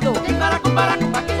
Quem Para, para, para,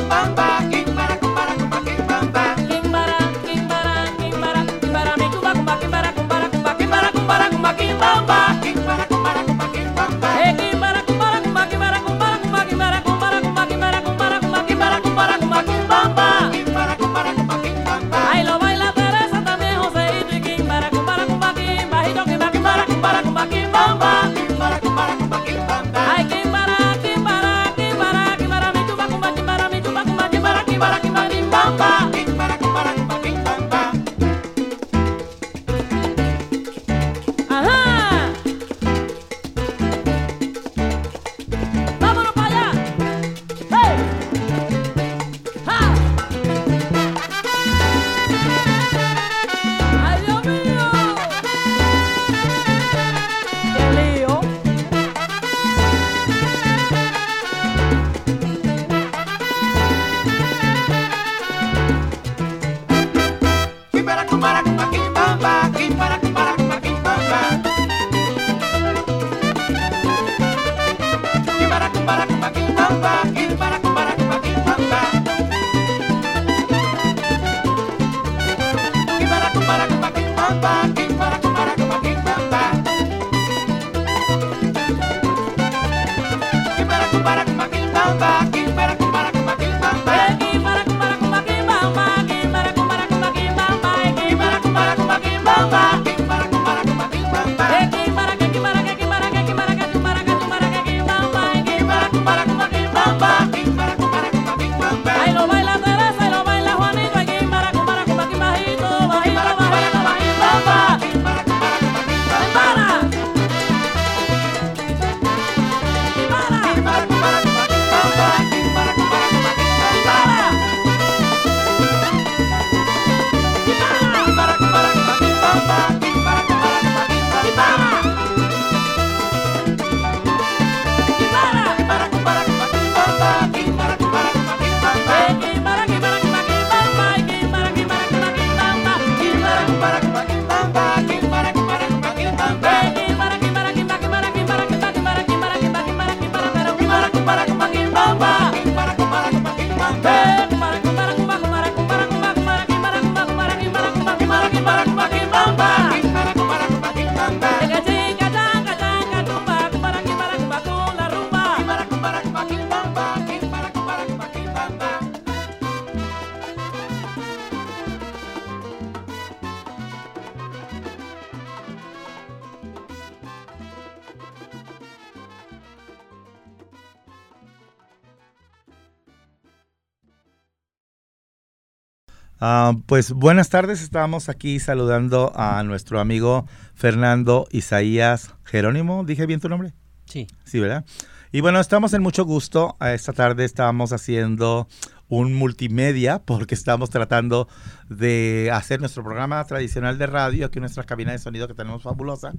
pues buenas tardes, estamos aquí saludando a nuestro amigo Fernando Isaías Jerónimo. ¿Dije bien tu nombre? Sí. Sí, ¿verdad? Y bueno, estamos en mucho gusto. Eh, esta tarde estamos haciendo un multimedia porque estamos tratando de hacer nuestro programa tradicional de radio aquí en nuestra cabina de sonido que tenemos fabulosa.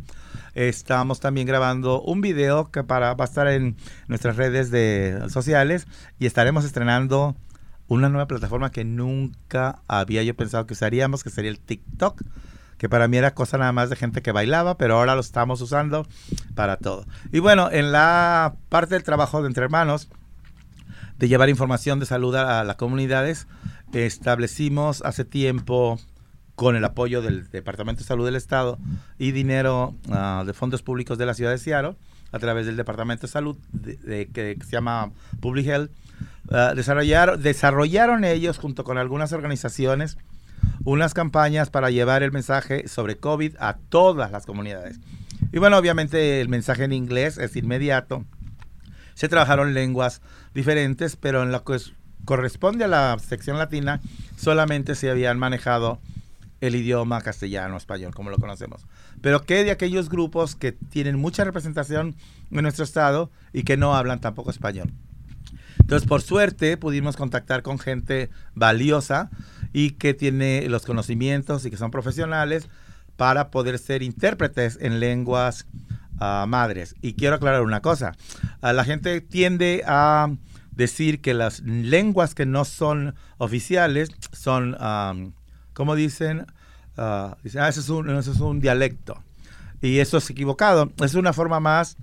Estamos también grabando un video que para, va a estar en nuestras redes de, sociales y estaremos estrenando una nueva plataforma que nunca había yo pensado que usaríamos, que sería el TikTok que para mí era cosa nada más de gente que bailaba, pero ahora lo estamos usando para todo. Y bueno, en la parte del trabajo de entre hermanos, de llevar información de salud a, las comunidades, establecimos hace tiempo con el apoyo del Departamento de Salud del Estado y dinero ah, de fondos públicos de la ciudad de Seattle, a través del Departamento de Salud, que se llama Public Health, ah, desarrollaron ellos junto con algunas organizaciones unas campañas para llevar el mensaje sobre COVID a todas las comunidades. Y bueno, obviamente el mensaje en inglés es inmediato. Se trabajaron lenguas diferentes, pero en lo que corresponde a la sección latina, solamente se habían manejado el idioma castellano, español, como lo conocemos. Pero ¿qué de aquellos grupos que tienen mucha representación en nuestro estado y que no hablan tampoco español? Entonces, por suerte, pudimos contactar con gente valiosa y que tiene los conocimientos y que son profesionales para poder ser intérpretes en lenguas ah, madres. Y quiero aclarar una cosa, ah, la gente tiende a decir que las lenguas que no son oficiales son, como dicen, uh, dicen ah, eso, es un, es un dialecto. Y eso es equivocado. Es una forma más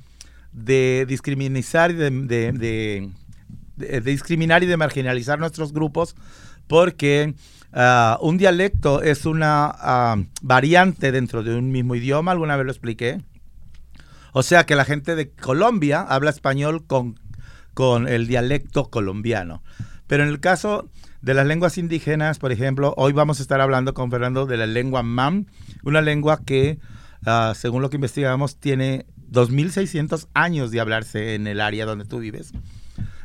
de discriminar y de discriminar y de marginalizar nuestros grupos porque Ah, un dialecto es una ah, variante dentro de un mismo idioma, alguna vez lo expliqué. O sea que la gente de Colombia habla español con, con el dialecto colombiano. Pero en el caso de las lenguas indígenas, por ejemplo, hoy vamos a estar hablando con Fernando de la lengua MAM, una lengua que, ah, según lo que investigamos, tiene 2.600 años de hablarse en el área donde tú vives.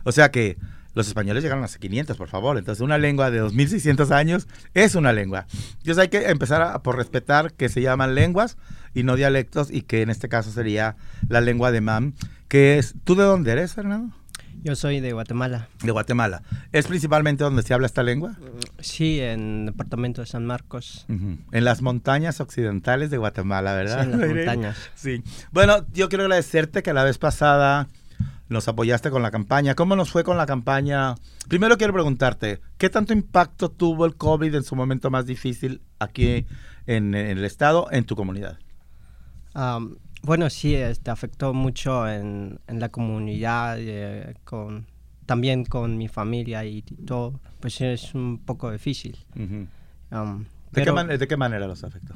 O sea que los españoles llegaron hace 500, por favor. Entonces, una lengua de 2600 años es una lengua. Entonces, hay que empezar por respetar que se llaman lenguas y no dialectos, y que en este caso sería la lengua de MAM, que es. ¿Tú de dónde eres, Fernando? Yo soy de Guatemala. De Guatemala. ¿Es principalmente donde se habla esta lengua? Sí, en el departamento de San Marcos. En las montañas occidentales de Guatemala, ¿verdad? Sí, en las montañas. Sí. Bueno, yo quiero agradecerte que la vez pasada nos apoyaste con la campaña. ¿Cómo nos fue con la campaña? Primero quiero preguntarte, ¿qué tanto impacto tuvo el COVID en su momento más difícil aquí en, el estado, en tu comunidad? bueno, sí, este, afectó mucho en, la comunidad, eh, con, también con mi familia y todo. Pues es un poco difícil. ¿De, qué manera los afectó?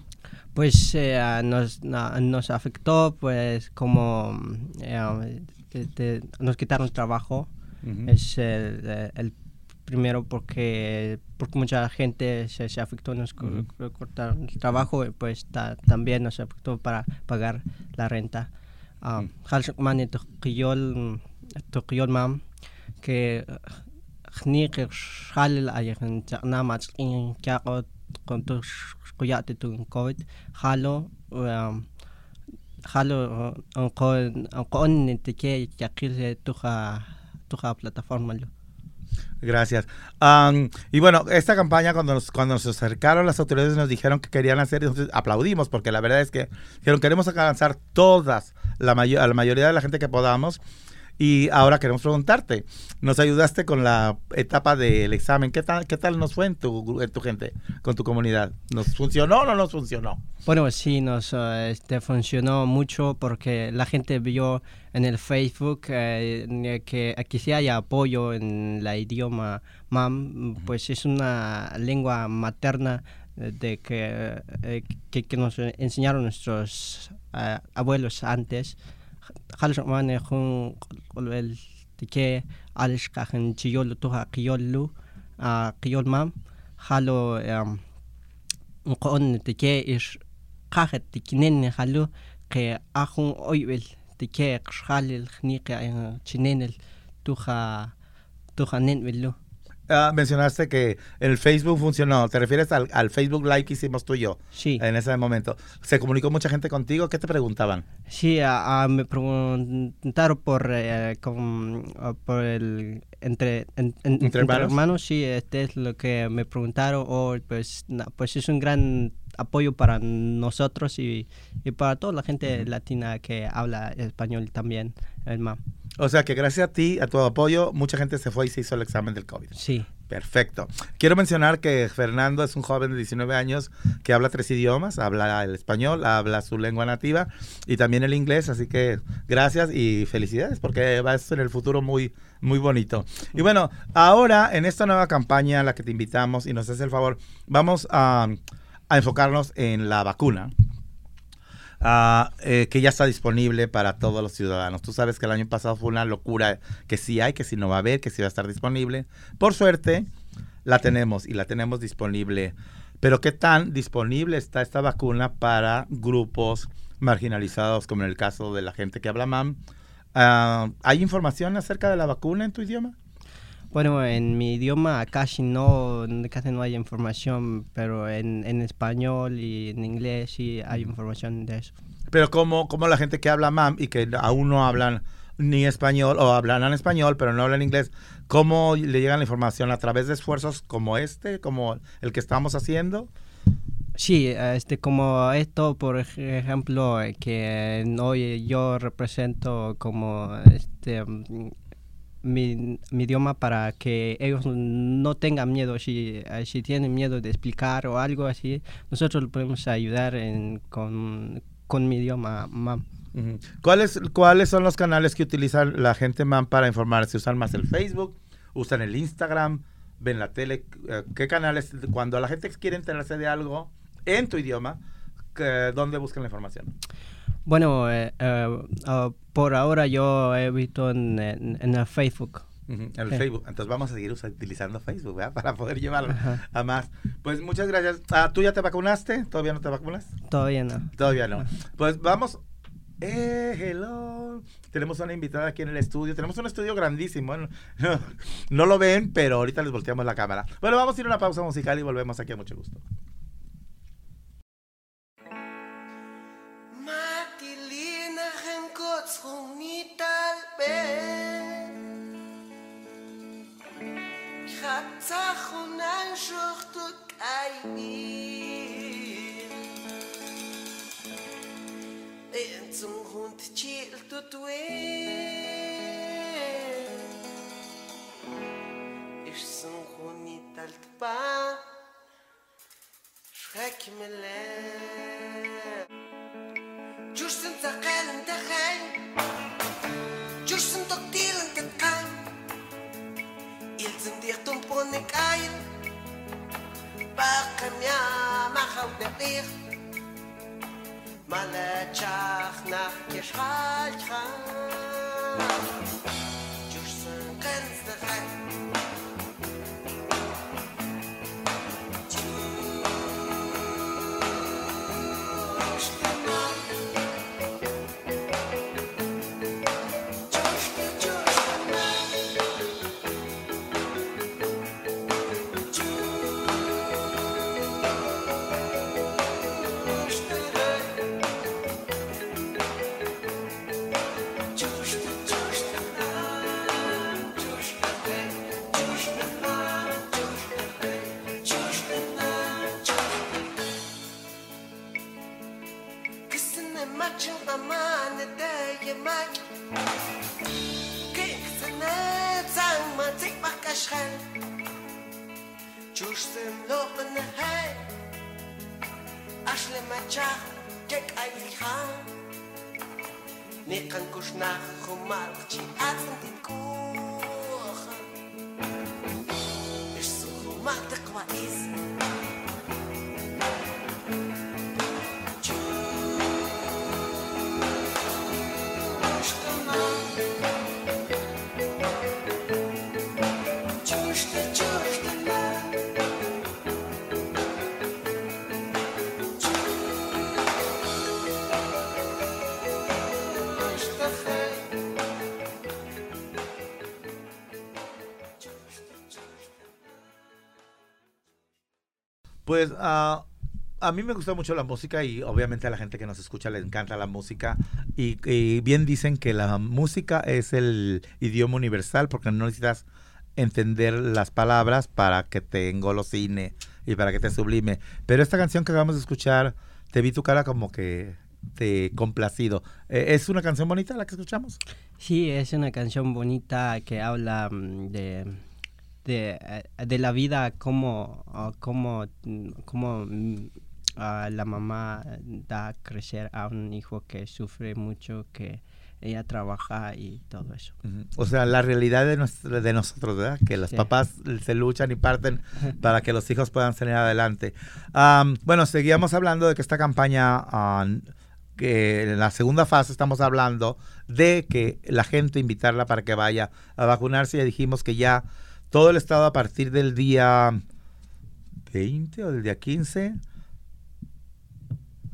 Pues eh, nos, nos afectó pues como eh, nos quitaron trabajo. Es el, primero porque, porque mucha gente se, se afectó, nos cortaron el trabajo, y pues también nos afectó para pagar la renta. Halsman Tokiyol Tokiyol mam que خنيق شحال أيخن تقنا ما تقين كاقو كنت قيات تون كويد خالو jalo con con que que tuja plataforma Gracias. y bueno, esta campaña cuando nos, cuando nos acercaron las autoridades nos dijeron que querían hacer, entonces aplaudimos porque la verdad es que dijeron queremos alcanzar todas, la, mayor, la mayoría de la gente que podamos y ahora queremos preguntarte, nos ayudaste con la etapa del examen, ¿qué tal, qué tal nos fue en tu, en tu gente, con tu comunidad? ¿Nos funcionó o no nos funcionó? Bueno, sí, nos eh, este, funcionó mucho porque la gente vio en el Facebook eh, que aquí sí hay apoyo en la idioma MAM, pues es una lengua materna eh, de que, que, nos enseñaron nuestros abuelos antes. خلش ماني خون قل تكي علش كاخن تيول توها قيولو قيول مام. خالو نقون تكي إش قاخت تكنين خالو قي أخون أويبل تكي قشخال الخنيقة تشنين توها توها نين ولو ah, mencionaste que el Facebook funcionó. ¿Te refieres al, al Facebook Live que hicimos tú y yo? Sí. En ese momento. ¿Se comunicó mucha gente contigo? ¿Qué te preguntaban? Sí, ah, ah, me preguntaron por, eh, con- por el entre, en- en- ¿Entre hermanos? sí, este es lo que me preguntaron, o pues, na- pues es un gran apoyo para nosotros y, y para toda la gente latina que habla español también, el MAM. O sea que gracias a ti, a tu apoyo, mucha gente se fue y se hizo el examen del COVID. Sí, Perfecto. Quiero mencionar que Fernando es un joven de 19 años que habla tres idiomas, habla el español, habla su lengua nativa y también el inglés, así que gracias y felicidades porque va a ser el futuro muy muy bonito. Y bueno, ahora en esta nueva campaña a la que te invitamos y nos hace el favor, vamos a, a enfocarnos en la vacuna. Eh, que ya está disponible para todos los ciudadanos. Tú sabes que el año pasado fue una locura que sí hay, que sí no va a haber, que sí va a estar disponible. Por suerte, la tenemos y la tenemos disponible. Pero ¿qué tan disponible está esta vacuna para grupos marginalizados, como en el caso de la gente que habla MAM? Ah, ¿Hay información acerca de la vacuna en tu idioma? Bueno, en mi idioma casi no, casi no hay información, pero en, en español y en inglés sí hay información de eso. Pero como, como la gente que habla MAM y que aún no hablan ni español o hablan en español pero no hablan inglés, ¿cómo le llega la información? ¿A través de esfuerzos como este, como el que estamos haciendo? Sí, este, como esto, por ej- ejemplo, eh, que hoy yo represento como este mi, mi idioma para que ellos no tengan miedo, si, eh, si tienen miedo de explicar o algo así, nosotros podemos ayudar en, con, con mi idioma. mam. ¿Cuáles, ¿Cuáles son los canales que utilizan la gente MAM para informarse? ¿Usan más el Facebook? ¿Usan el Instagram? ¿Ven la tele? Eh, ¿Qué canales? Cuando la gente quiere enterarse de algo en tu idioma, ¿dónde buscan la información? Bueno, eh, ah, por ahora yo he visto en, en, en el Facebook. En el Sí. Facebook. Entonces vamos a seguir utilizando Facebook, ¿verdad? Para poder llevarlo Ajá. a más. Pues muchas gracias. Ah, ¿Tú ya te vacunaste? ¿Todavía no te vacunas? Todavía no. Todavía no. Pues vamos. Eh, hello. Tenemos una invitada aquí en el estudio. Tenemos un estudio grandísimo. No, no- no lo ven, pero ahorita les volteamos la cámara. Bueno, vamos a ir a una pausa musical y volvemos aquí a mucho gusto. به خطا خونن شخت و قیبی انتم خوند چیل تو توی اشتم خونی تلت با شخک ملن جوشتن تقالن دخل Ich sind doch dielen kein Kahn. Ich sind dir tun Brunnig ein. Bachem ja, mach auf der Bier. Malet schach nach Geschreitschach. Malet schach. Pushtëm lopën në hej Ashle ma qah Tek a i ha Ne kanë kush na Humar që atën din kur Pues ah, a mí me gusta mucho la música y obviamente a la gente que nos escucha le encanta la música. Y, y bien dicen que la música es el idioma universal porque no necesitas entender las palabras para que te engolosine y para que te sublime. Pero esta canción que acabamos de escuchar, te vi tu cara como que te complacido. Eh, ¿Es una canción bonita la que escuchamos? Sí, es una canción bonita que habla mm, de, de, eh, de la vida, como, ah, como, como ah, la mamá da a crecer a un hijo que sufre mucho, que ella trabaja y todo eso. O sea, la realidad de, nuestra- de nosotros, ¿verdad? Que los Sí. papás se luchan y parten para que los hijos puedan salir adelante. Bueno, seguíamos hablando de que esta campaña, ah, que en la segunda fase estamos hablando de que la gente invitarla para que vaya a vacunarse. Ya dijimos que ya todo el estado a partir del día 20 o del día 15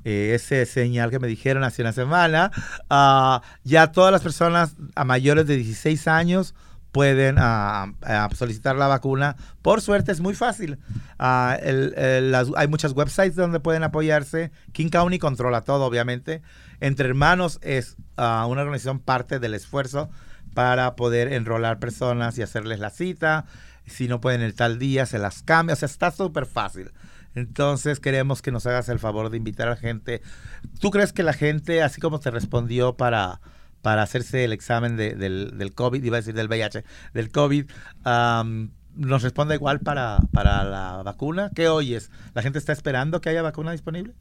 eh, ese señal que me dijeron hace una semana, ah, ya todas las personas a mayores de 16 años pueden ah, ah, solicitar la vacuna. Por suerte es muy fácil. Hay muchas websites donde pueden apoyarse. King County controla todo, obviamente. Entre Hermanos es una organización parte del esfuerzo para poder enrolar personas y hacerles la cita. Si no pueden el tal día, se las cambia. O sea, está súper fácil. Entonces queremos que nos hagas el favor de invitar a la gente. ¿Tú crees que la gente, así como te respondió para, para hacerse el examen de- del, del COVID, iba a decir del VIH, del COVID, nos responda igual para, para la vacuna? ¿Qué oyes? ¿La gente está esperando que haya vacuna disponible?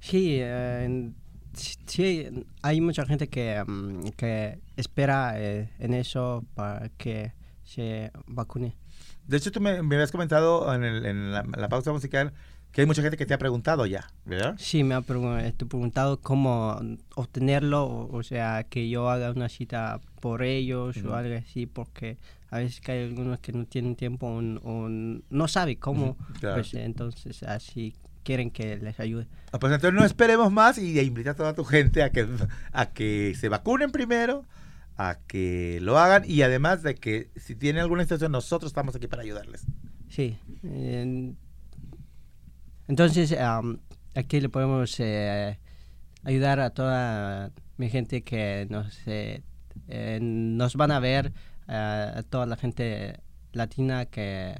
Sí, eh, en- sí, hay mucha gente que, mm, que espera eh, en eso para que se vacune. De hecho, tú me, me habías comentado en, el- en la, la pausa musical que hay mucha gente que te ha preguntado ya, ¿verdad? Sí, me ha pregun- este, preguntado cómo obtenerlo, o, o sea, que yo haga una cita por ellos Ujú. o algo así, porque a veces que hay algunos que no tienen tiempo o, no saben cómo, Ujú, claro. pues entonces así quieren que les ayude. Ah, Pues entonces no esperemos más y invita a toda tu gente a que, a que se vacunen primero, a que lo hagan y además de que si tienen alguna situación nosotros estamos aquí para ayudarles. Sí. en- entonces, am, aquí le podemos eh, ayudar a toda mi gente que nos, eh, eh, nos van a ver, eh, a toda la gente latina que,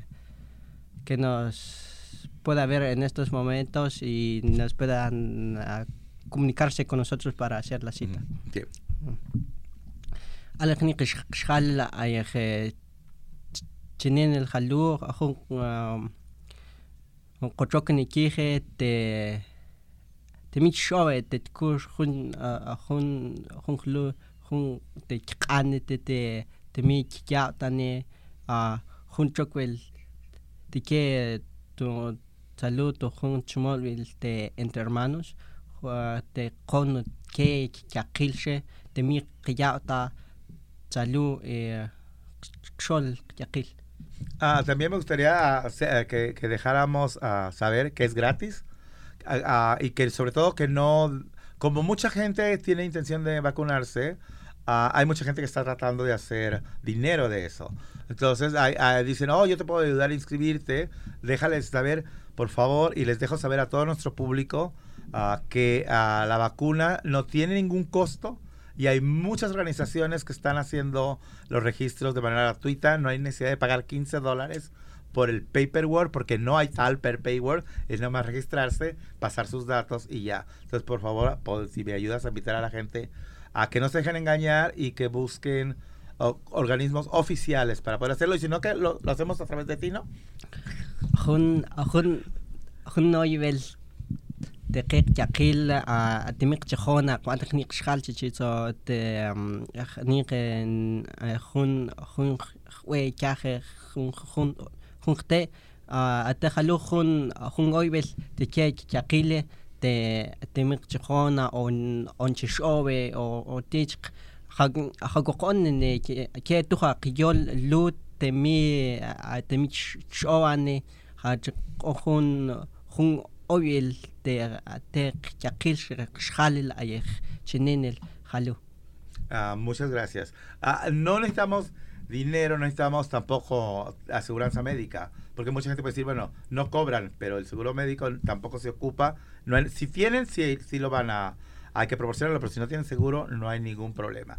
que nos pueda ver en estos momentos y nos puedan ah, comunicarse con nosotros para hacer la cita. Sí. على خنيق شخال يا اخي تنين الخلو اخون قطوكني كيخي ت تميت شوي تتكوش خون اخون خون خلو خون تكقان ت تميت كيا تاني خون چوكويل تكي تو salud jun chmolvil te entre hermanos. Te con que yakilche te mi qiyata salud eh xol yakil Ah, también me gustaría eh, que, que dejáramos ah, saber que es gratis ah, ah, y que sobre todo que no, como mucha gente tiene intención de vacunarse, hay mucha gente que está tratando de hacer dinero de eso. Entonces dicen, oh, yo te puedo ayudar a inscribirte, déjales saber, por favor, y les dejo saber a todo nuestro público ah, que ah, la vacuna no tiene ningún costo. Y hay muchas organizaciones que están haciendo los registros de manera gratuita. No hay necesidad de pagar 15 dólares por el paperwork, porque no hay tal per paperwork. Es nada más registrarse, pasar sus datos y ya. Entonces, por favor, po- si me ayudas a invitar a la gente a que no se dejen engañar y que busquen organismos oficiales para poder hacerlo. Y si no, que lo, lo hacemos a través de ti, ¿no? hun hun hun noivel دقيق تقيل الدميق تخونا قوات خنيق شخال تشي تو خنيق خون خون خوي كاخ خون خون خون خت اتخلو خون خون اويبل تكيك تقيل الدميق تخونا اون اون تشوي او تيج خاق خاق قون كي تخا قيول لوت muchas gracias. No necesitamos dinero, no necesitamos tampoco aseguranza médica. Porque mucha gente puede decir, bueno, no cobran, pero el seguro médico tampoco se ocupa. No si tienen, sí, sí lo van a... Hay que proporcionarlo, pero si no tienen seguro, no hay ningún problema.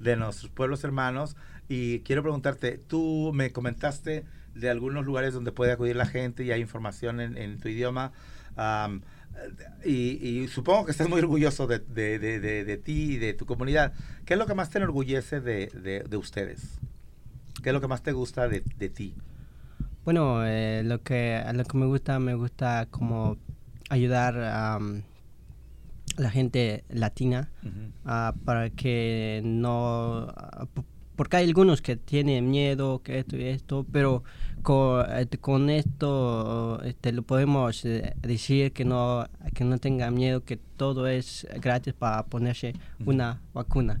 de nuestros pueblos hermanos. Y quiero preguntarte, tú me comentaste de algunos lugares donde puede acudir la gente y hay información en, tu idioma. Y, supongo que estás muy orgulloso de, de- de- de- ti y de tu comunidad. ¿Qué es lo que más te enorgullece de, de- de ustedes? ¿Qué es lo que más te gusta de, ti? Bueno, eh, lo que lo que me gusta, me gusta como ayudar a la gente latina ah, para que no ah, porque hay algunos que tienen miedo que esto y esto pero con, con esto este, lo podemos eh, decir que no que no tenga miedo que todo es gratis para ponerse una vacuna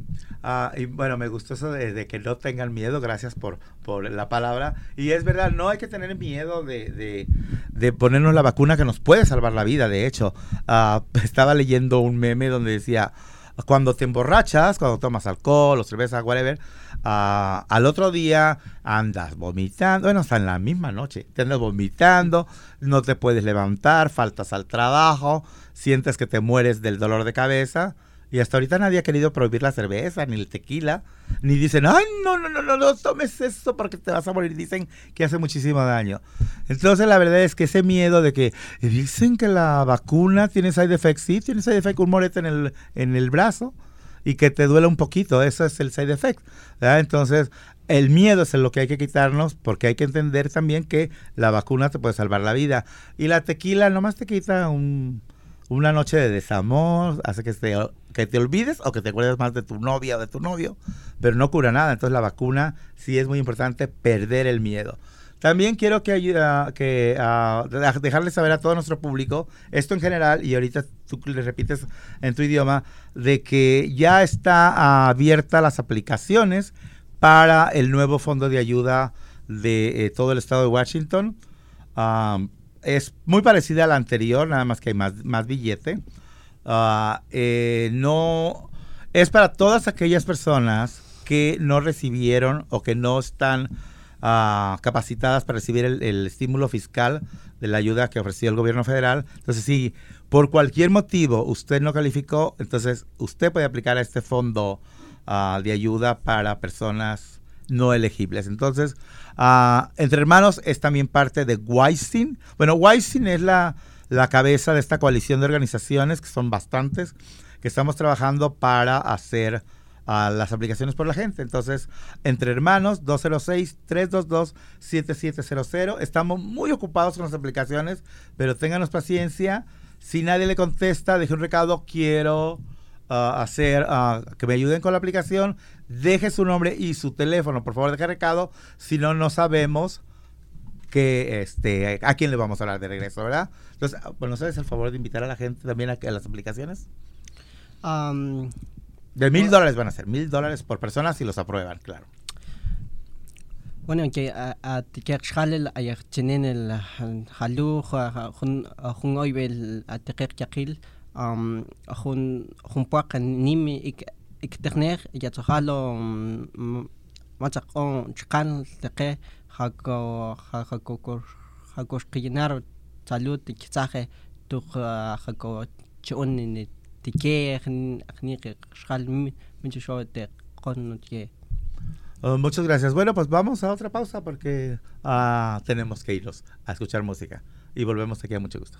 Ah, y bueno, me gustó eso de, que no tengan miedo, gracias por, por la palabra. Y es verdad, no hay que tener miedo de, de- de ponernos la vacuna que nos puede salvar la vida. De hecho, Ah, estaba leyendo un meme donde decía, cuando te emborrachas, cuando tomas alcohol o cerveza, whatever, ah, al otro día andas vomitando, bueno, hasta en la misma noche, te andas vomitando, no te puedes levantar, faltas al trabajo, sientes que te mueres del dolor de cabeza. Y hasta ahorita nadie ha querido prohibir la cerveza, ni el tequila, ni dicen, ay, no, no, no, no, no tomes eso porque te vas a morir. Dicen que hace muchísimo daño. Entonces, la verdad es que ese miedo de que dicen que la vacuna tiene side effects, sí, tiene side effect, un morete en el, en el brazo y que te duele un poquito, eso es el side effect. ¿verdad? Entonces, el miedo es lo que hay que quitarnos porque hay que entender también que la vacuna te puede salvar la vida. Y la tequila nomás te quita un, una noche de desamor, hace que te, que te olvides o que te acuerdes más de tu novia o de tu novio, pero no cura nada. Entonces la vacuna sí es muy importante perder el miedo. También quiero que, ayuda, que ah, de- dejarles saber a todo nuestro público, esto en general, y ahorita tú le repites en tu idioma, de que ya está abierta las aplicaciones para el nuevo fondo de ayuda de eh, todo el estado de Washington. Es muy parecida a la anterior, nada más que hay más, más billete. Ah, eh, no es para todas aquellas personas que no recibieron o que no están ah, capacitadas para recibir el, estímulo fiscal de la ayuda que ofreció el gobierno federal. Entonces, si por cualquier motivo usted no calificó, entonces usted puede aplicar a este fondo ah, de ayuda para personas no elegibles. Entonces, ah, Entre Hermanos es también parte de Weinstein. Bueno, Weinstein es la, la cabeza de esta coalición de organizaciones, que son bastantes, que estamos trabajando para hacer ah, las aplicaciones por la gente. Entonces, Entre Hermanos, 206-322-7700. Estamos muy ocupados con las aplicaciones, pero ténganos paciencia. Si nadie le contesta, deje un recado, quiero ah, hacer, ah, que me ayuden con la aplicación, deje su nombre y su teléfono, por favor, deje recado, si no, no sabemos que este a quién le vamos a hablar de regreso, ¿verdad? Entonces, ah, bueno, ¿sabes el favor de invitar a la gente también a, a las aplicaciones? Um, De mil dólares van a ser, mil dólares por persona si los aprueban, claro. Bueno, que a a tiker xalel ay chenen el halu jun jun oibel a tiker yakil um muchas gracias. Bueno, pues vamos a otra pausa porque ah, tenemos que irnos a escuchar música. Y volvemos aquí a mucho gusto.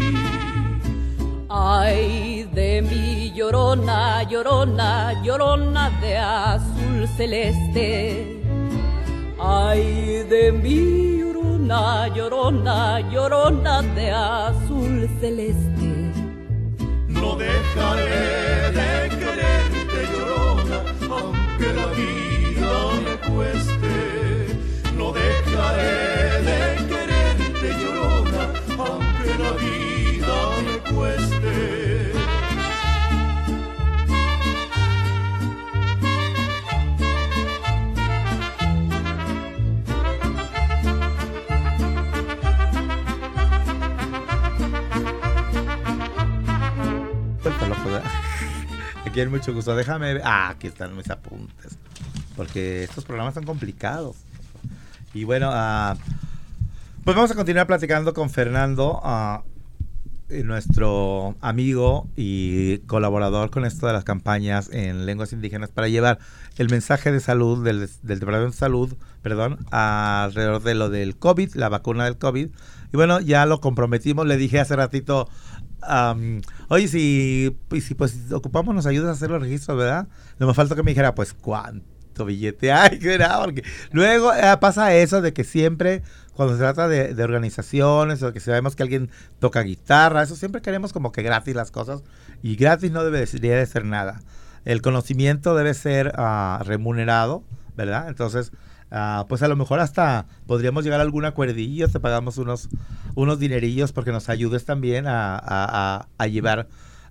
Ay de mi llorona, llorona, llorona de azul celeste. Ay de mi llorona, llorona, llorona de azul celeste. No dejaré de quererte, llorona, aunque la vida me cueste. No dejaré de quererte, llorona, aunque la vida me cueste. Hay mucho gusto. Déjame ver. Ah, aquí están mis apuntes. Porque estos programas son complicados. Y bueno, ah, pues vamos a continuar platicando con Fernando, eh, nuestro amigo y colaborador con esto de las campañas en lenguas indígenas para llevar el mensaje de salud del, del Departamento de Salud, perdón, alrededor de lo del COVID, la vacuna del COVID. Y bueno, ya lo comprometimos, le dije hace ratito, am, oye, si, y si pues ocupamos, nos ayudas a hacer los registros, ¿verdad? No me falta que me dijera, pues, ¿cuánto billete hay? Porque luego eh, pasa eso de que siempre, cuando se trata de, organizaciones o que sabemos que alguien toca guitarra, eso siempre queremos como que gratis las cosas. Y gratis no debe debería de ser nada. El conocimiento debe ser ah, remunerado, ¿verdad? Entonces, ah, pues a lo mejor hasta podríamos llegar a algún acuerdillo, te pagamos unos, unos dinerillos porque nos ayudes también a, a- a- a llevar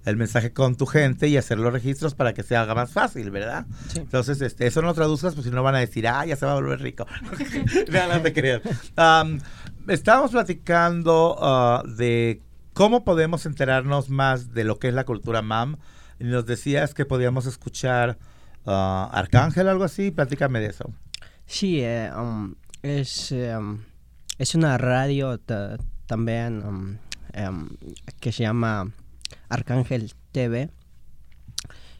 el mensaje con tu gente y hacer los registros para que se haga más fácil, ¿verdad? Sí. Entonces, este, eso no lo traduzcas, pues si no van a decir, ah, ya se va a volver rico. no, no te creas. Am, estábamos platicando ah, de cómo podemos enterarnos más de lo que es la cultura MAM. Y nos decías que podíamos escuchar ah, Arcángel, algo así. Platícame de eso. Sí, eh, um, es, um, es una radio ta- también um, em, que se llama Arcángel TV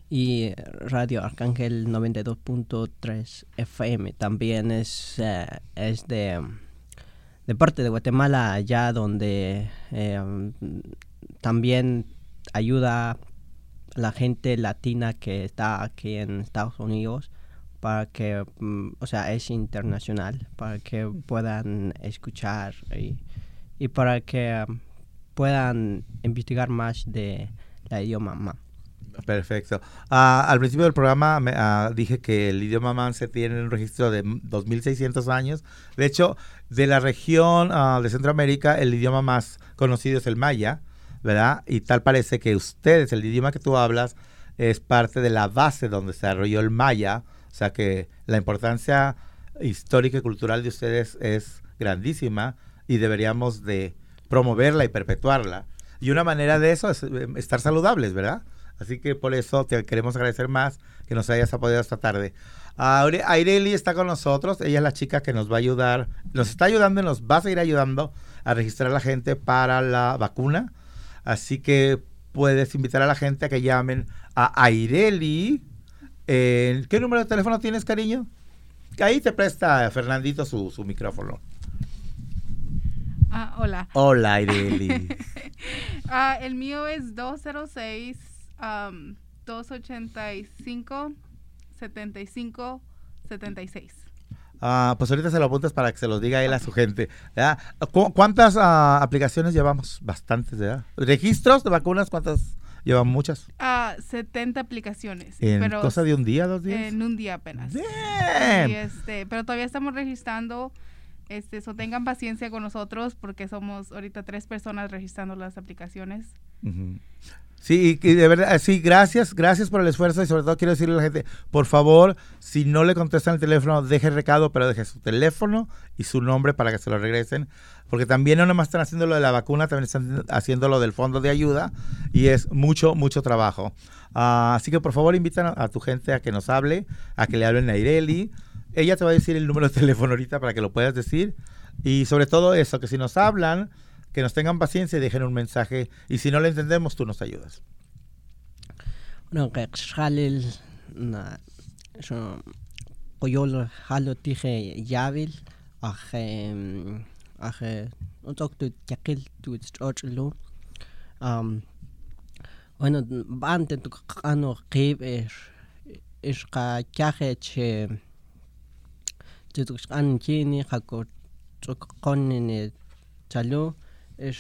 y Radio Arcángel 92.3 FM. También es, eh, es de, de parte de Guatemala, allá donde um, también ayuda a la gente latina que está aquí en Estados Unidos para que, mm, o sea, es internacional, para que puedan escuchar y, y para que um, puedan investigar más de la idioma ma. Perfecto. Ah, al principio del programa ah, dije que el idioma Manse tiene un registro de 2.600 años. De hecho, de la región ah, de Centroamérica, el idioma más conocido es el maya, ¿verdad? Y tal parece que ustedes, el idioma que tú hablas, es parte de la base donde se desarrolló el maya. Sea que la importancia histórica y cultural de ustedes es grandísima y deberíamos de promoverla y perpetuarla. Y una manera de eso es eh, estar saludables, ¿verdad? Así que por eso te queremos agradecer más que nos hayas apoyado esta tarde. Aireli está con nosotros, ella es la chica que nos va a ayudar, nos está ayudando y nos va a seguir ayudando a registrar a la gente para la vacuna. Así que puedes invitar a la gente a que llamen a Aireli. Eh, ¿Qué número de teléfono tienes, cariño? Ahí te presta Fernandito su, su micrófono. Ah, hola. Hola, Aireli. Ah, el mío es 206 um, 285 75 76. Ah, pues ahorita se lo apuntas para que se los diga él a su gente. ¿verdad? ¿Cu- ¿Cuántas ah, aplicaciones llevamos? Bastantes, ¿verdad? ¿Registros de vacunas? ¿Cuántas Llevan muchas. Ah, 70 aplicaciones. En pero cosa de un día, dos días. En un día apenas. Damn. Y este, pero todavía estamos registrando. Este, so tengan paciencia con nosotros porque somos ahorita tres personas registrando las aplicaciones. Sí, y de verdad, sí, gracias, gracias por el esfuerzo y sobre todo quiero decirle a la gente, por favor, si no le contestan el teléfono, deje el recado, pero deje su teléfono y su nombre para que se lo regresen, porque también no nomás están haciendo lo de la vacuna, también están haciendo lo del fondo de ayuda y es mucho, mucho trabajo. Ah, así que por favor invitan a, a tu gente a que nos hable, a que le hablen a Ireli. Ella te va a decir el número de teléfono ahorita para que lo puedas decir. Y sobre todo eso, que si nos hablan, que nos tengan paciencia y dejen un mensaje. Y si no le entendemos, tú nos ayudas. Bueno, que tije yavil ахэ онцогтууд якилтууд чоочлу ам онод банте тук ано гев эш эш ка кяхэч тутук ан кини хако цук коннини чалу эш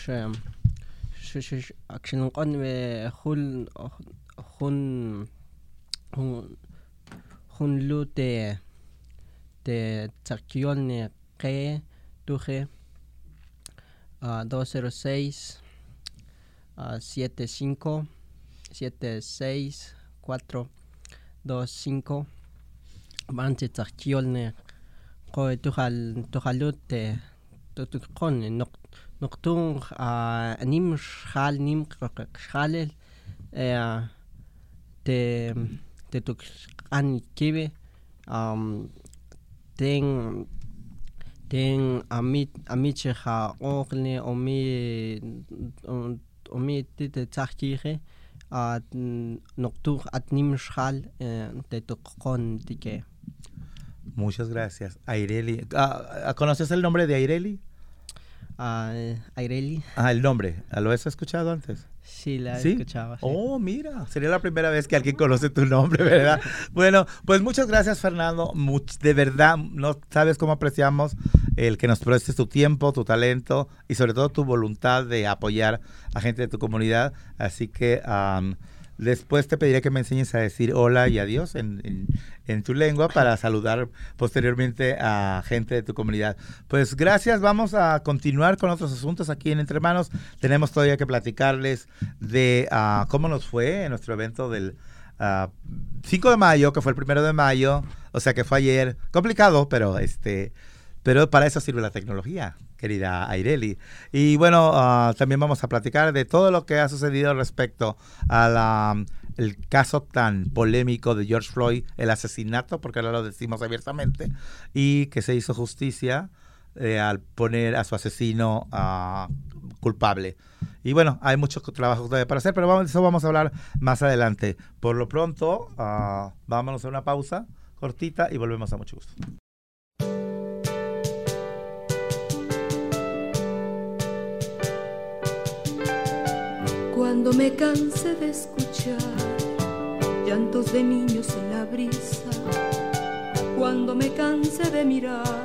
шиш акшин конве хул хун хун хун луте те цакьёлне кэ тухе lu te te tsakiolne que tuje a 206 a 75 76 4 25 banti tsakiolne ko tujal tujalute tutukon nok noktung a nim shal nim shalel te te tuk kibe um ten ten amit amit ha omi omi te te tsachtige a noktur at nim shal te tuk kon tike Muchas gracias. Aireli. Ah, ¿Conoces el nombre de Aireli? a Aireli Ah, el nombre. ¿Lo has escuchado antes? Sí la ¿Sí? escuchaba sí. Oh, mira, sería la primera vez que alguien conoce tu nombre, ¿verdad? bueno, pues muchas gracias, Fernando. Much- de verdad, no sabes cómo apreciamos el que nos prestes tu tiempo, tu talento y sobre todo tu voluntad de apoyar a gente de tu comunidad. Así que am, después te pediré que me enseñes a decir hola y adiós en, en- en tu lengua para saludar posteriormente a gente de tu comunidad. Pues gracias, vamos a continuar con otros asuntos aquí en Entre Manos. Tenemos todavía que platicarles de ah, cómo nos fue en nuestro evento del ah, 5 de mayo, que fue el 1 de mayo, o sea que fue ayer. Complicado, pero este... Pero para eso sirve la tecnología, querida Aireli. Y bueno, ah, también vamos a platicar de todo lo que ha sucedido respecto al el caso tan polémico de George Floyd, el asesinato, porque ahora lo decimos abiertamente, y que se hizo justicia eh, al poner a su asesino ah, culpable. Y bueno, hay mucho trabajo todavía para hacer, pero vamos, eso vamos a hablar más adelante. Por lo pronto, ah, vámonos a una pausa cortita y volvemos a mucho gusto. Cuando me canse de escuchar llantos de niños en la brisa, cuando me canse de mirar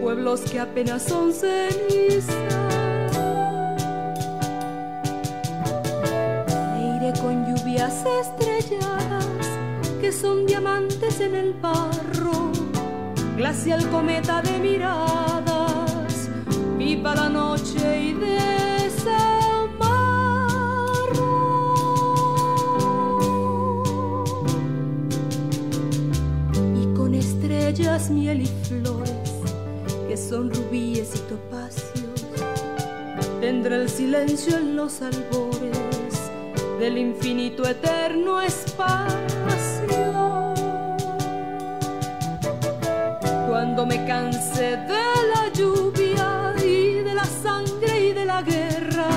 pueblos que apenas son ceniza, me iré con lluvias estrelladas que son diamantes en el barro, glacial cometa de miradas, viva la noche y desamarro. Miel y flores, que son rubíes y topacios, tendrá el silencio en los albores del infinito eterno espacio. Cuando me canse de la lluvia y de la sangre y de la guerra,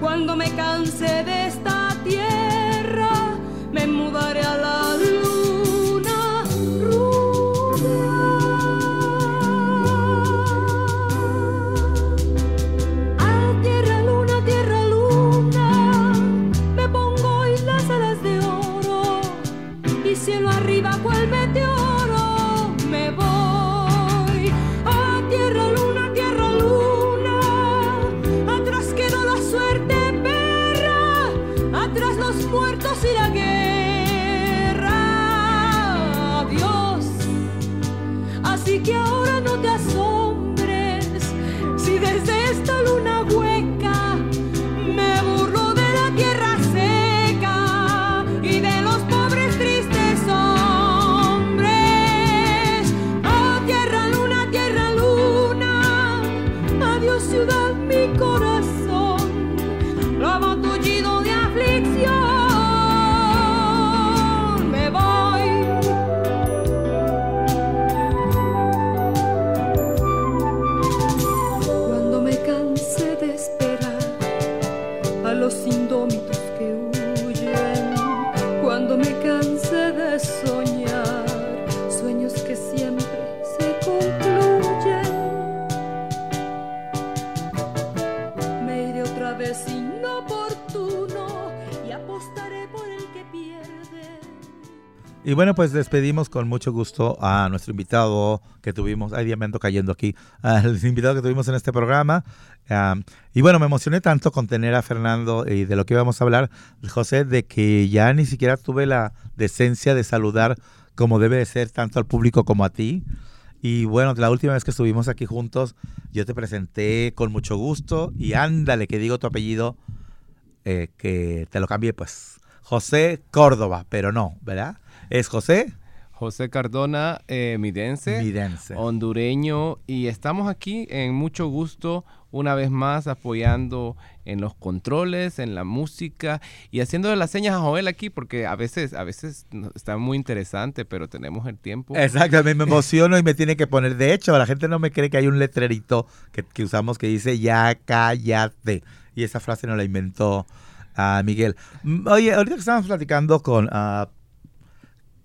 cuando me canse de bueno, pues despedimos con mucho gusto a nuestro invitado que tuvimos, ay, ya me ando cayendo aquí, al invitado que tuvimos en este programa. Am, y bueno, me emocioné tanto con tener a Fernando y de lo que íbamos a hablar, José, de que ya ni siquiera tuve la decencia de saludar como debe de ser tanto al público como a ti. Y bueno, la última vez que estuvimos aquí juntos, yo te presenté con mucho gusto y ándale, que digo tu apellido, eh, que te lo cambié, pues. José Córdoba, pero no, ¿verdad? Es José José Cardona, eh, midense, Mirense. hondureño, y estamos aquí en mucho gusto una vez más apoyando en los controles, en la música y haciendo las señas a Joel aquí porque a veces, a veces está muy interesante, pero tenemos el tiempo. Exactamente, me emociono y me tiene que poner. De hecho, la gente no me cree que hay un letrerito que, que usamos que dice ya cállate. Y esa frase no la inventó ah, Miguel. Mm, Oye, ahorita que estamos platicando con, ah,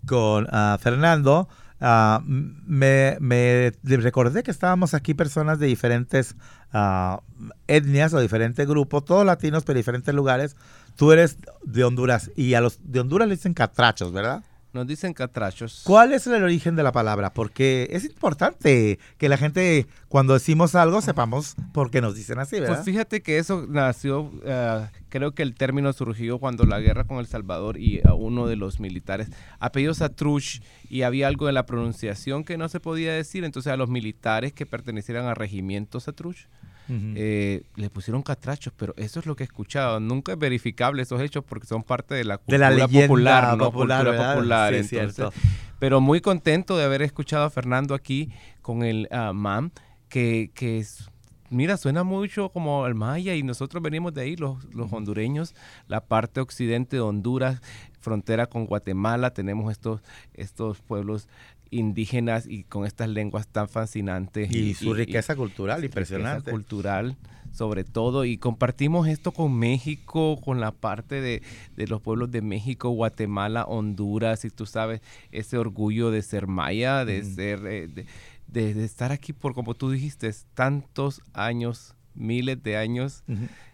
con ah, Fernando, ah, me, me recordé que estábamos aquí personas de diferentes ah, etnias o diferentes grupos, todos latinos, pero diferentes lugares. Tú eres de Honduras y a los de Honduras le dicen catrachos, ¿verdad? Nos dicen catrachos. ¿Cuál es el origen de la palabra? Porque es importante que la gente, cuando decimos algo, sepamos por qué nos dicen así, ¿verdad? Pues fíjate que eso nació, eh, creo que el término surgió cuando la guerra con El Salvador y a uno de los militares apellido Satruch y había algo en la pronunciación que no se podía decir, entonces a los militares que pertenecieran al regimiento Eh, le pusieron catrachos, pero eso es lo que he escuchado. Nunca es verificable esos hechos porque son parte de la De cultura la popular, ¿no? popular, cultura popular. Sí, entonces, cierto. pero muy contento de haber escuchado a Fernando aquí con el ah, MAM, que, que es- mira, suena mucho como el maya y nosotros venimos de ahí, los, los hondureños, la parte occidente de Honduras, frontera con Guatemala, tenemos estos, estos pueblos indígenas y con estas lenguas tan fascinantes. y su riqueza cultural, riqueza impresionante. cultural sobre todo y compartimos esto con México, con la parte de, de los pueblos de México, Guatemala, Honduras y tú sabes ese orgullo de ser maya, de ser eh, de, de- de estar aquí por como tú dijiste tantos años, miles de años.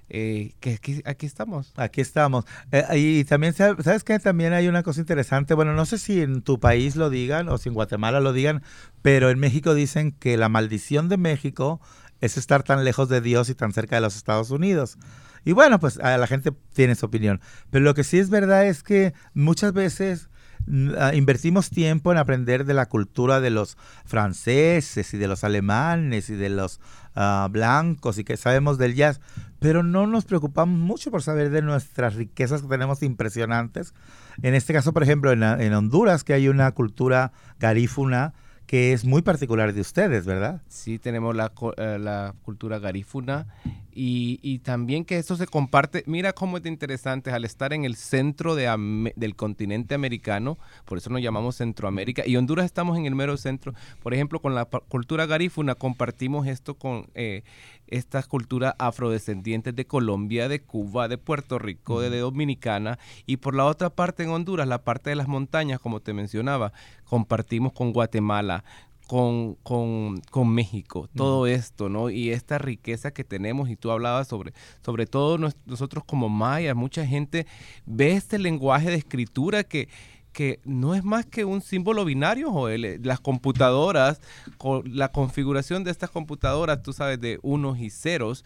Eh, que aquí, estamos. Aquí estamos. Eh, y también, sab- ¿sabes que También hay una cosa interesante. Bueno, no sé si en tu país lo digan o si en Guatemala lo digan, pero en México dicen que la maldición de México es estar tan lejos de Dios y tan cerca de los Estados Unidos. Y bueno, pues la gente tiene su opinión. Pero lo que sí es verdad es que muchas veces invertimos tiempo en aprender de la cultura de los franceses y de los alemanes y de los ah, blancos y que sabemos del jazz, pero no nos preocupamos mucho por saber de nuestras riquezas que tenemos impresionantes. En este caso, por ejemplo, en, en Honduras, que hay una cultura garífuna que es muy particular de ustedes, ¿verdad? Sí, tenemos la, eh, la cultura garífuna y, y también que eso se comparte. Mira cómo es interesante al estar en el centro de del continente americano, por eso nos llamamos Centroamérica, y Honduras estamos en el mero centro. Por ejemplo, con la cultura garífuna compartimos esto con eh, estas culturas afrodescendientes de Colombia, de Cuba, de Puerto Rico, de, de Dominicana, y por la otra parte en Honduras, la parte de las montañas, como te mencionaba, compartimos con Guatemala, con, con, con México, todo esto, ¿no? Y esta riqueza que tenemos, y tú hablabas sobre, sobre todo nos- nosotros como mayas, mucha gente ve este lenguaje de escritura que, que no es más que un símbolo binario, Joel. Eh, Las computadoras, con la configuración de estas computadoras, tú sabes, de unos y ceros,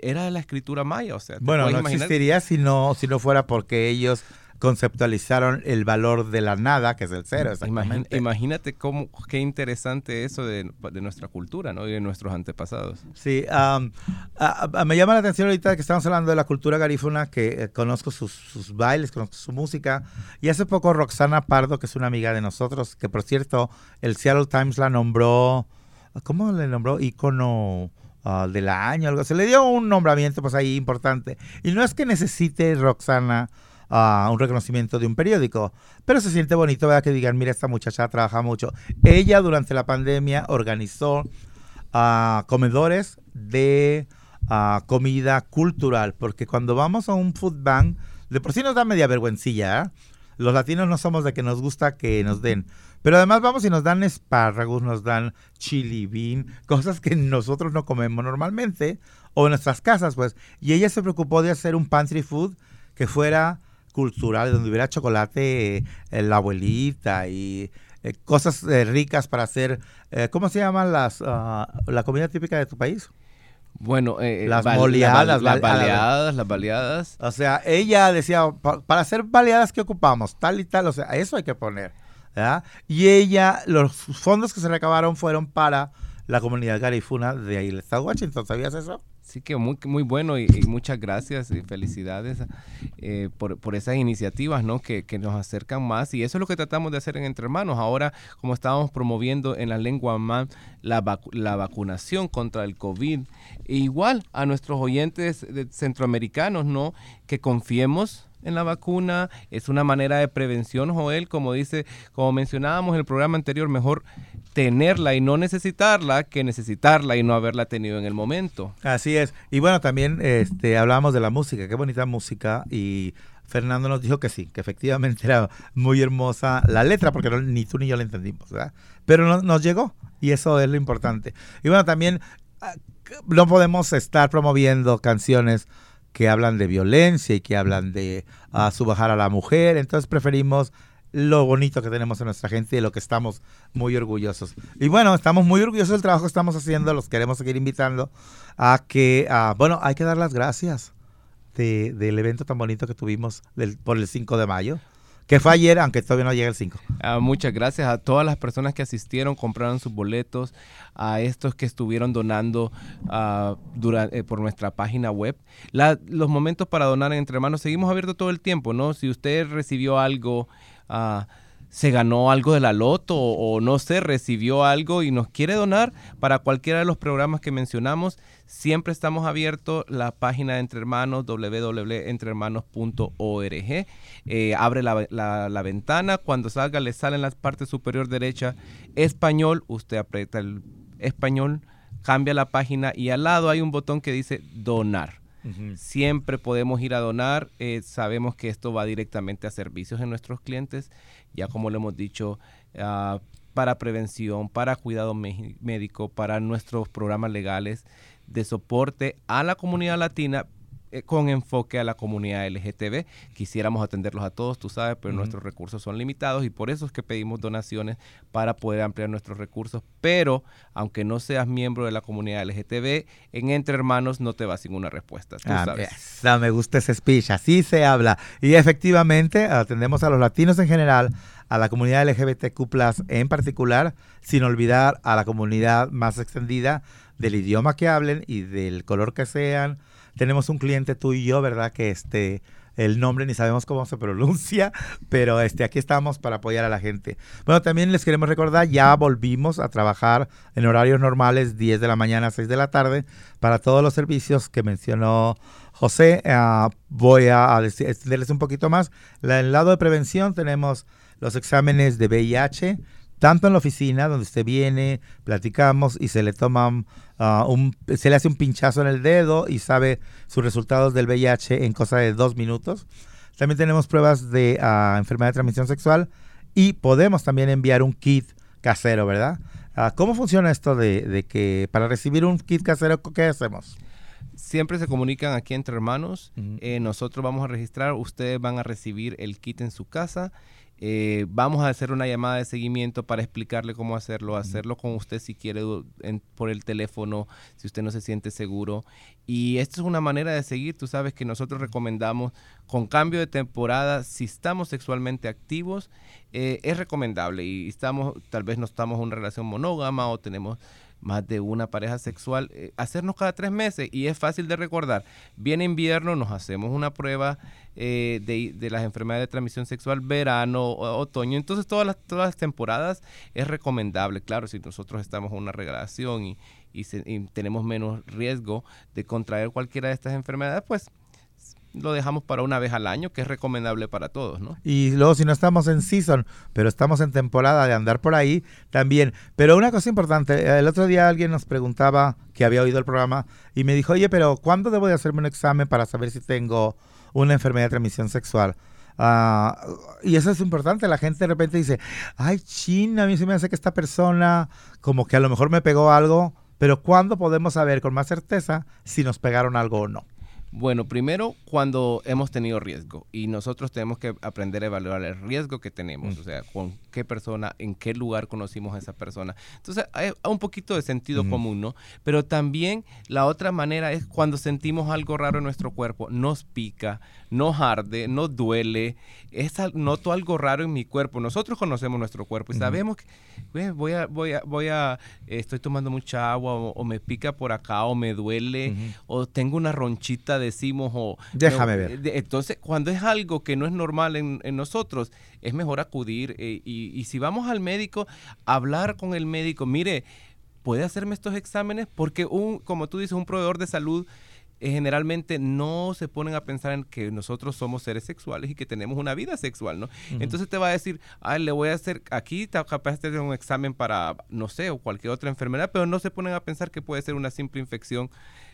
era la escritura maya, o sea, Bueno, no imaginar- existiría si no, si no fuera porque ellos conceptualizaron el valor de la nada, que es el cero, exactamente. imagínate cómo, qué interesante eso de, de nuestra cultura, ¿no? Y de nuestros antepasados. Sí, am, a- a- me llama la atención ahorita que estamos hablando de la cultura garífuna, que eh, conozco sus, sus bailes, conozco su música. Y hace poco Roxana Pardo, que es una amiga de nosotros, que por cierto, el Seattle Times la nombró, ¿cómo le nombró? Ícono ah, del año, algo. Se le dio un nombramiento pues ahí importante. Y no es que necesite Roxana ah, un reconocimiento de un periódico, pero se siente bonito ¿verdad? que digan, mira, esta muchacha trabaja mucho. Ella durante la pandemia organizó a comedores de ah, comida cultural, porque cuando vamos a un food bank, de por sí nos da media vergüencilla, ¿eh? Los latinos no somos de que nos gusta que nos den. Pero además vamos y nos dan espárragos, nos dan chili bean, cosas que nosotros no comemos normalmente, o en nuestras casas, pues. Y ella se preocupó de hacer un pantry food que fuera cultural, donde hubiera chocolate, eh, la abuelita y eh, cosas eh, ricas para hacer, ¿cómo se llaman las, ah, la comida típica de tu país? Bueno, eh, Las bal- la moleadas, bal- las bal- baleadas, las baleadas. O sea, ella decía, "Pa- para hacer baleadas que ocupamos, tal y tal, o sea, eso hay que poner. ¿verdad? Y ella, los fondos que se recabaron fueron para la comunidad garifuna de ahí, el estado de Washington. ¿Sabías eso? Sí que muy, muy bueno y, muchas gracias y felicidades eh, por, por esas iniciativas ¿no? que, que nos acercan más y eso es lo que tratamos de hacer en Entre Hermanos. Ahora, como estábamos promoviendo en la lengua MAN la, vacu- la vacunación contra el COVID, e igual a nuestros oyentes de- centroamericanos, ¿no? que confiemos en la vacuna, es una manera de prevención, Joel, como dice, como mencionábamos en el programa anterior, mejor tenerla y no necesitarla que necesitarla y no haberla tenido en el momento. Así es. Y bueno, también este, hablábamos de la música, qué bonita música. Y Fernando nos dijo que sí, que efectivamente era muy hermosa la letra, porque ni tú ni yo la entendimos, ¿verdad? Pero no- nos llegó y eso es lo importante. Y bueno, también ah, no podemos estar promoviendo canciones que hablan de violencia y que hablan de ah, subajar a la mujer, entonces preferimos lo bonito que tenemos en nuestra gente y de lo que estamos muy orgullosos. Y bueno, estamos muy orgullosos del trabajo que estamos haciendo, los queremos seguir invitando a que, ah, bueno, hay que dar las gracias de- del evento tan bonito que tuvimos por el 5 de mayo, que fue ayer, aunque todavía no llega el 5. Ah, muchas gracias a todas las personas que asistieron, compraron sus boletos, a estos que estuvieron donando eh, por nuestra página web. Los momentos para donar en entre manos seguimos abiertos todo el tiempo, ¿no? Si usted recibió algo, ah, se ganó algo de la loto o, no sé, recibió algo y nos quiere donar para cualquiera de los programas que mencionamos, siempre estamos abiertos. La página de Entre Hermanos, www.entrehermanos.org. Eh, abre la, la- la ventana, cuando salga le sale en la parte superior derecha español, usted aprieta el español, cambia la página y al lado hay un botón que dice donar. Siempre podemos ir a donar. eh, sabemos que esto va directamente a servicios en nuestros clientes. Ya como lo hemos dicho, ah, para prevención, para cuidado médico, para nuestros programas legales de soporte a la comunidad latina eh, con enfoque a la comunidad LGTB. Quisiéramos atenderlos a todos, tú sabes, pero nuestros recursos son limitados y por eso es que pedimos donaciones para poder ampliar nuestros recursos. Pero aunque no seas miembro de la comunidad LGTB, en Entre Hermanos no te va sin una respuesta. Tú Ah, sabes. esa, me gusta ese speech, así se habla. Y efectivamente atendemos a los latinos en general, a la comunidad LGBTQ en particular, sin olvidar a la comunidad más extendida del idioma que hablen y del color que sean. Tenemos un cliente tú y yo, ¿verdad? Que este el nombre ni sabemos cómo se pronuncia, pero este aquí estamos para apoyar a la gente. Bueno, también les queremos recordar, ya volvimos a trabajar en horarios normales, 10 de la mañana a 6 de la tarde, para todos los servicios que mencionó José. Ah, voy a, extenderles un poquito más. En el lado de prevención tenemos los exámenes de VIH, tanto en la oficina donde usted viene, platicamos y se le toman ah, un, se le hace un pinchazo en el dedo y sabe sus resultados del VIH en cosa de dos minutos. También tenemos pruebas de ah, enfermedad de transmisión sexual y podemos también enviar un kit casero, ¿verdad? Ah, ¿Cómo funciona esto de, de que para recibir un kit casero, qué hacemos? Siempre se comunican aquí entre hermanos. Eh, nosotros vamos a registrar, ustedes van a recibir el kit en su casa Eh, vamos a hacer una llamada de seguimiento para explicarle cómo hacerlo, hacerlo con usted si quiere en- por el teléfono, si usted no se siente seguro. Y esto es una manera de seguir, tú sabes que nosotros recomendamos con cambio de temporada, si estamos sexualmente activos, eh, es recomendable. Y estamos, tal vez no estamos en una relación monógama o tenemos más de una pareja sexual, eh, hacernos cada tres meses y es fácil de recordar. Viene invierno, nos hacemos una prueba eh, de, de las enfermedades de transmisión sexual, verano, otoño, entonces todas las, todas las temporadas es recomendable. Claro, si nosotros estamos en una relación y, y se- y tenemos menos riesgo de contraer cualquiera de estas enfermedades, pues lo dejamos para una vez al año, que es recomendable para todos, ¿no? Y luego si no estamos en season, pero estamos en temporada de andar por ahí, también. Pero una cosa importante, el otro día alguien nos preguntaba que había oído el programa y me dijo, oye, pero ¿cuándo debo de hacerme un examen para saber si tengo una enfermedad de transmisión sexual? Ah, y eso es importante, la gente de repente dice, ay, China, a mí se me hace que esta persona como que a lo mejor me pegó algo, pero ¿cuándo podemos saber con más certeza si nos pegaron algo o no? Bueno, primero cuando hemos tenido riesgo y nosotros tenemos que aprender a evaluar el riesgo que tenemos, Mm. o sea, con qué persona, en qué lugar conocimos a esa persona. Entonces, hay un poquito de sentido Ujú. común, ¿no? Pero también la otra manera es cuando sentimos algo raro en nuestro cuerpo, nos pica, nos arde, nos duele, es, noto algo raro en mi cuerpo. Nosotros conocemos nuestro cuerpo y sabemos que "Ve, voy a, voy a, voy a, eh, estoy tomando mucha agua o, o me pica por acá o me duele o tengo una ronchita, decimos, o... Déjame no, ver. entonces, cuando es algo que no es normal en, en nosotros, es mejor acudir eh, y, y si vamos al médico, hablar con el médico, mire, ¿puede hacerme estos exámenes? Porque un, como tú dices, un proveedor de salud eh, generalmente no se ponen a pensar en que nosotros somos seres sexuales y que tenemos una vida sexual, ¿no? Entonces te va a decir, ay, le voy a hacer, aquí está capaz de hacer un examen para, no sé, o cualquier otra enfermedad, pero no se ponen a pensar que puede ser una simple infección.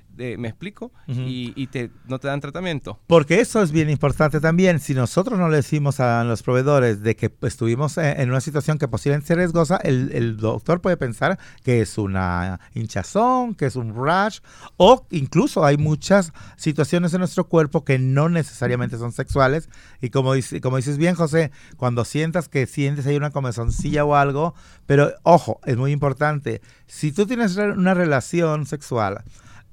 De, ¿Me explico? Y, y te, no te dan tratamiento. Porque eso es bien importante también. Si nosotros no le decimos a los proveedores de que estuvimos en en una situación que posiblemente sea riesgosa, el, el doctor puede pensar que es una hinchazón, que es un rash, o incluso hay muchas situaciones en nuestro cuerpo que no necesariamente son sexuales. Y como, dice- como dices bien, José, cuando sientas que sientes ahí una comezoncilla o algo, pero ojo, es muy importante. Si tú tienes una relación sexual,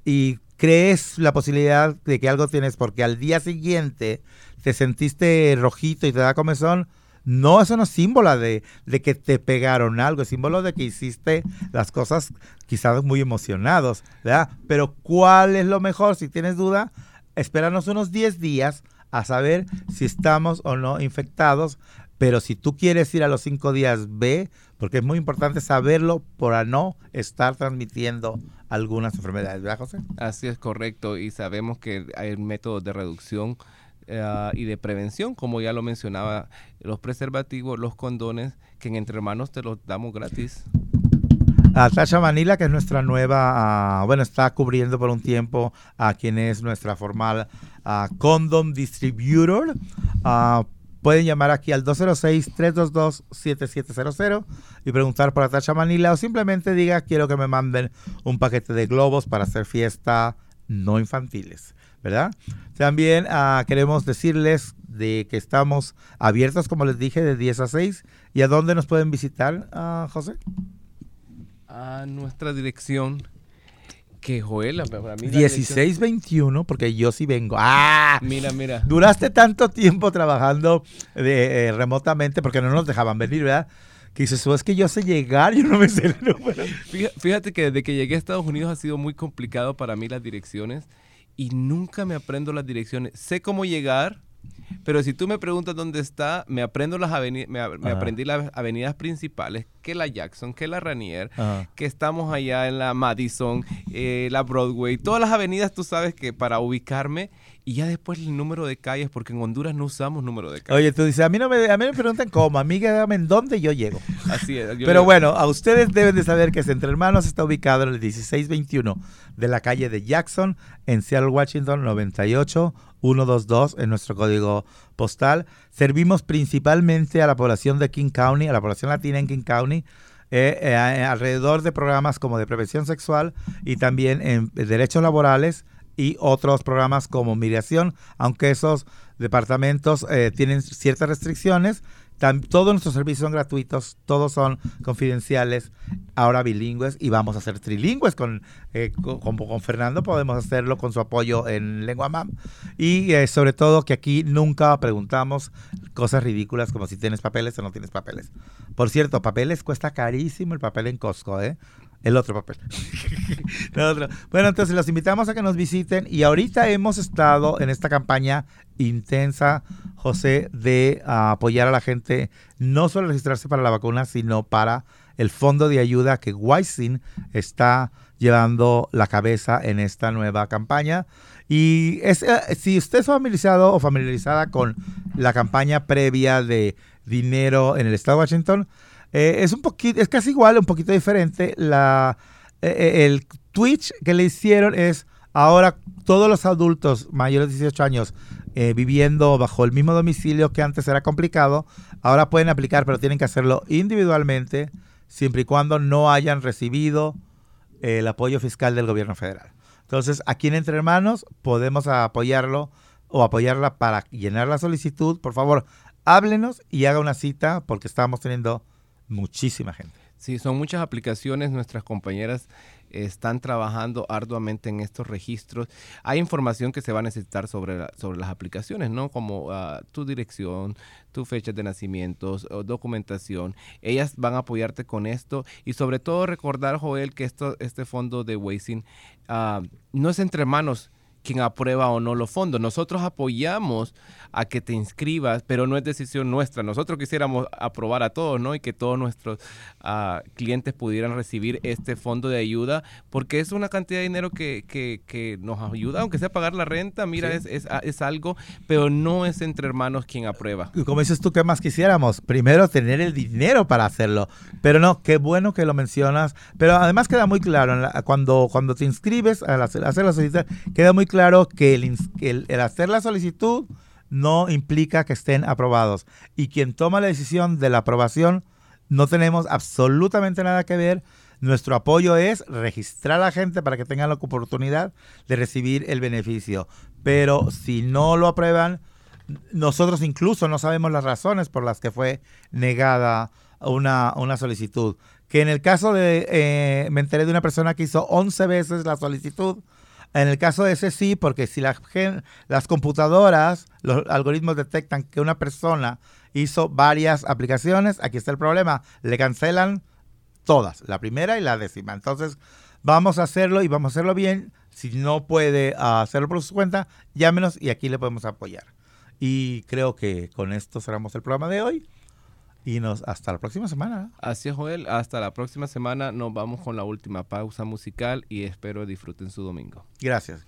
y crees la posibilidad de que algo tienes porque al día siguiente te sentiste rojito y te da comezón, no, eso no es símbolo de, de que te pegaron algo, es símbolo de que hiciste las cosas quizás muy emocionados, ¿verdad? Pero ¿cuál es lo mejor? Si tienes duda, espéranos unos 10 días a saber si estamos o no infectados, pero si tú quieres ir a los 5 días, ve, porque es muy importante saberlo para no estar transmitiendo algunas enfermedades, ¿verdad, José? Así es correcto y sabemos que hay métodos de reducción eh, y de prevención, como ya lo mencionaba, los preservativos, los condones, que en Entre Hermanos te los damos gratis. A Tasha Manila, que es nuestra nueva, ah, bueno, está cubriendo por un tiempo a quien es nuestra formal ah, Condom Distributor. Pueden llamar aquí al 206-322-7700 y preguntar por Tasha Manila o simplemente diga quiero que me manden un paquete de globos para hacer fiesta no infantiles, ¿verdad? También ah, queremos decirles de que estamos abiertos, como les dije, de 10 a 6. ¿Y a dónde nos pueden visitar, ah, José? A nuestra dirección, que Joel, para mí la dirección- 1621, porque yo sí vengo. ¡Ah! Mira, mira. Duraste tanto tiempo trabajando de, eh, remotamente porque no nos dejaban venir, ¿verdad? Que dices, "Oh, es que yo sé llegar, yo no me sé el número. Fíjate que desde que llegué a Estados Unidos ha sido muy complicado para mí las direcciones y nunca me aprendo las direcciones. Sé cómo llegar, pero si tú me preguntas dónde está, me aprendo las avenidas, me, aprendí las avenidas principales, que la Jackson, que la Ranier, Ajá. que estamos allá en la Madison, eh, la Broadway, todas las avenidas tú sabes que para ubicarme y ya después el número de calles, porque en Honduras no usamos número de calles. Oye, tú dices, a mí no me, a mí me preguntan cómo, a mí dígame en dónde yo llego. Así es. Pero bueno, a ustedes deben de saber que Entre Hermanos está ubicado en el 1621 de la calle de Jackson, en Seattle, Washington, 98122 en nuestro código postal. Servimos principalmente a la población de King County, a la población latina en King County. eh, eh, alrededor de programas como de prevención sexual y también en derechos laborales y otros programas como migración, aunque esos departamentos eh, tienen ciertas restricciones, Tam- todos nuestros servicios son gratuitos, todos son confidenciales, ahora bilingües y vamos a ser trilingües con, eh, co- con, Fernando, podemos hacerlo con su apoyo en Lengua Mam. Y eh, sobre todo que aquí nunca preguntamos cosas ridículas como si tienes papeles o no tienes papeles. Por cierto, papeles cuesta carísimo el papel en Costco, ¿eh? El otro papel. Bueno, entonces los invitamos a que nos visiten y ahorita hemos estado en esta campaña intensa, José, de ah, apoyar a la gente, no solo registrarse para la vacuna, sino para el fondo de ayuda que Wisin está llevando la cabeza en esta nueva campaña. Y es, eh, si usted es familiarizado o familiarizada con la campaña previa de dinero en el estado de Washington, eh, es un poquito, es casi igual, un poquito diferente. La, eh, el Twitch que le hicieron es ahora todos los adultos mayores de 18 años eh, viviendo bajo el mismo domicilio que antes era complicado, ahora pueden aplicar, pero tienen que hacerlo individualmente, siempre y cuando no hayan recibido eh, el apoyo fiscal del gobierno federal. Entonces, aquí en Entre Hermanos podemos apoyarlo o apoyarla para llenar la solicitud. Por favor, háblenos y haga una cita porque estamos teniendo muchísima gente. Sí, son muchas aplicaciones. Nuestras compañeras están trabajando arduamente en estos registros. Hay información que se va a necesitar sobre, sobre las aplicaciones, ¿no? Como ah, tu dirección, tu fecha de nacimientos, o documentación. Ellas van a apoyarte con esto y sobre todo recordar, Joel, que esto, este fondo de Wacing no es entre manos quien aprueba o no los fondos. Nosotros apoyamos a que te inscribas, pero no es decisión nuestra. Nosotros quisiéramos aprobar a todos, ¿no? Y que todos nuestros ah, clientes pudieran recibir este fondo de ayuda, porque es una cantidad de dinero que, que- que nos ayuda, aunque sea pagar la renta, mira, Sí. es, es, es algo, pero no es entre hermanos quien aprueba. Y como dices tú, ¿qué más quisiéramos? Primero tener el dinero para hacerlo. Pero no, qué bueno que lo mencionas. Pero además queda muy claro, la- cuando, cuando te inscribes al hacer, hacer la solicitud, queda muy claro que el, hacer la solicitud no implica que estén aprobados. Y quien toma la decisión de la aprobación, no tenemos absolutamente nada que ver. Nuestro apoyo es registrar a la gente para que tengan la oportunidad de recibir el beneficio. Pero si no lo aprueban, nosotros incluso no sabemos las razones por las que fue negada una, una solicitud. Que en el caso de, eh, me enteré de una persona que hizo 11 veces la solicitud. En el caso de ese sí, porque si la las computadoras, los algoritmos detectan que una persona hizo varias aplicaciones, aquí está el problema, le cancelan todas, la primera y la décima. Entonces, vamos a hacerlo y vamos a hacerlo bien. Si no puede ah, hacerlo por su cuenta, llámenos y aquí le podemos apoyar. Y creo que con esto cerramos el programa de hoy. Y nos hasta la próxima semana. Así es, Joel. Hasta la próxima semana. Nos vamos con la última pausa musical y espero disfruten su domingo. Gracias.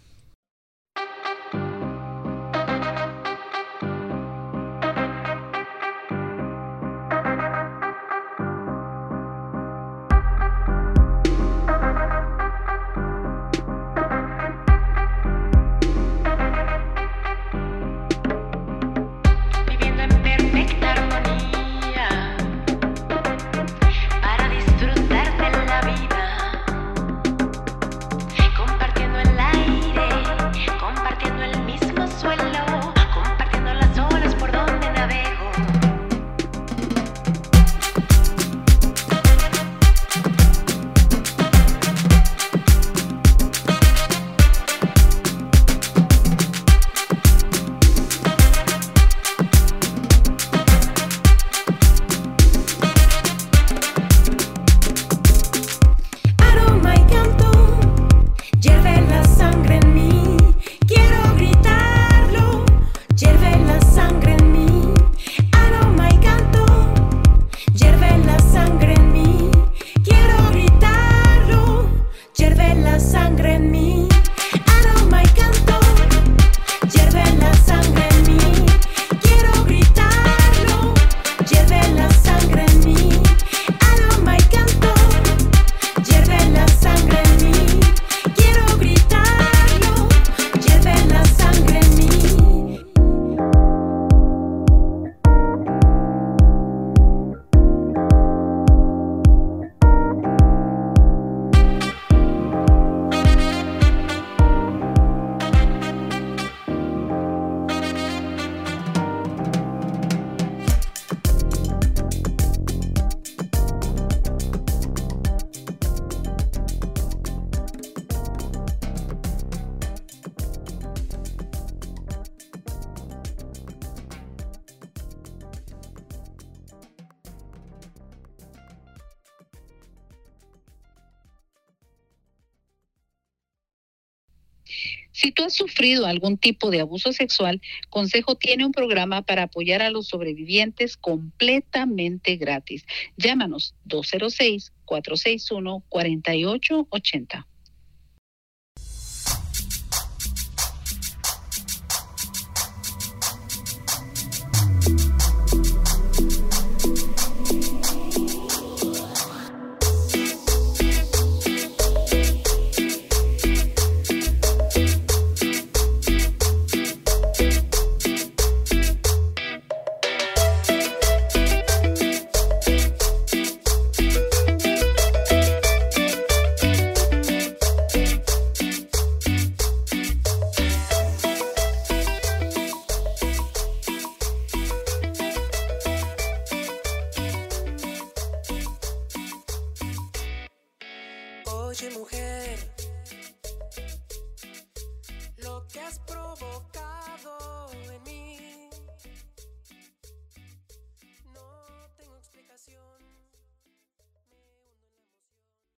Tú has sufrido algún tipo de abuso sexual, Consejo tiene un programa para apoyar a los sobrevivientes completamente gratis. Llámanos 206-461-4880.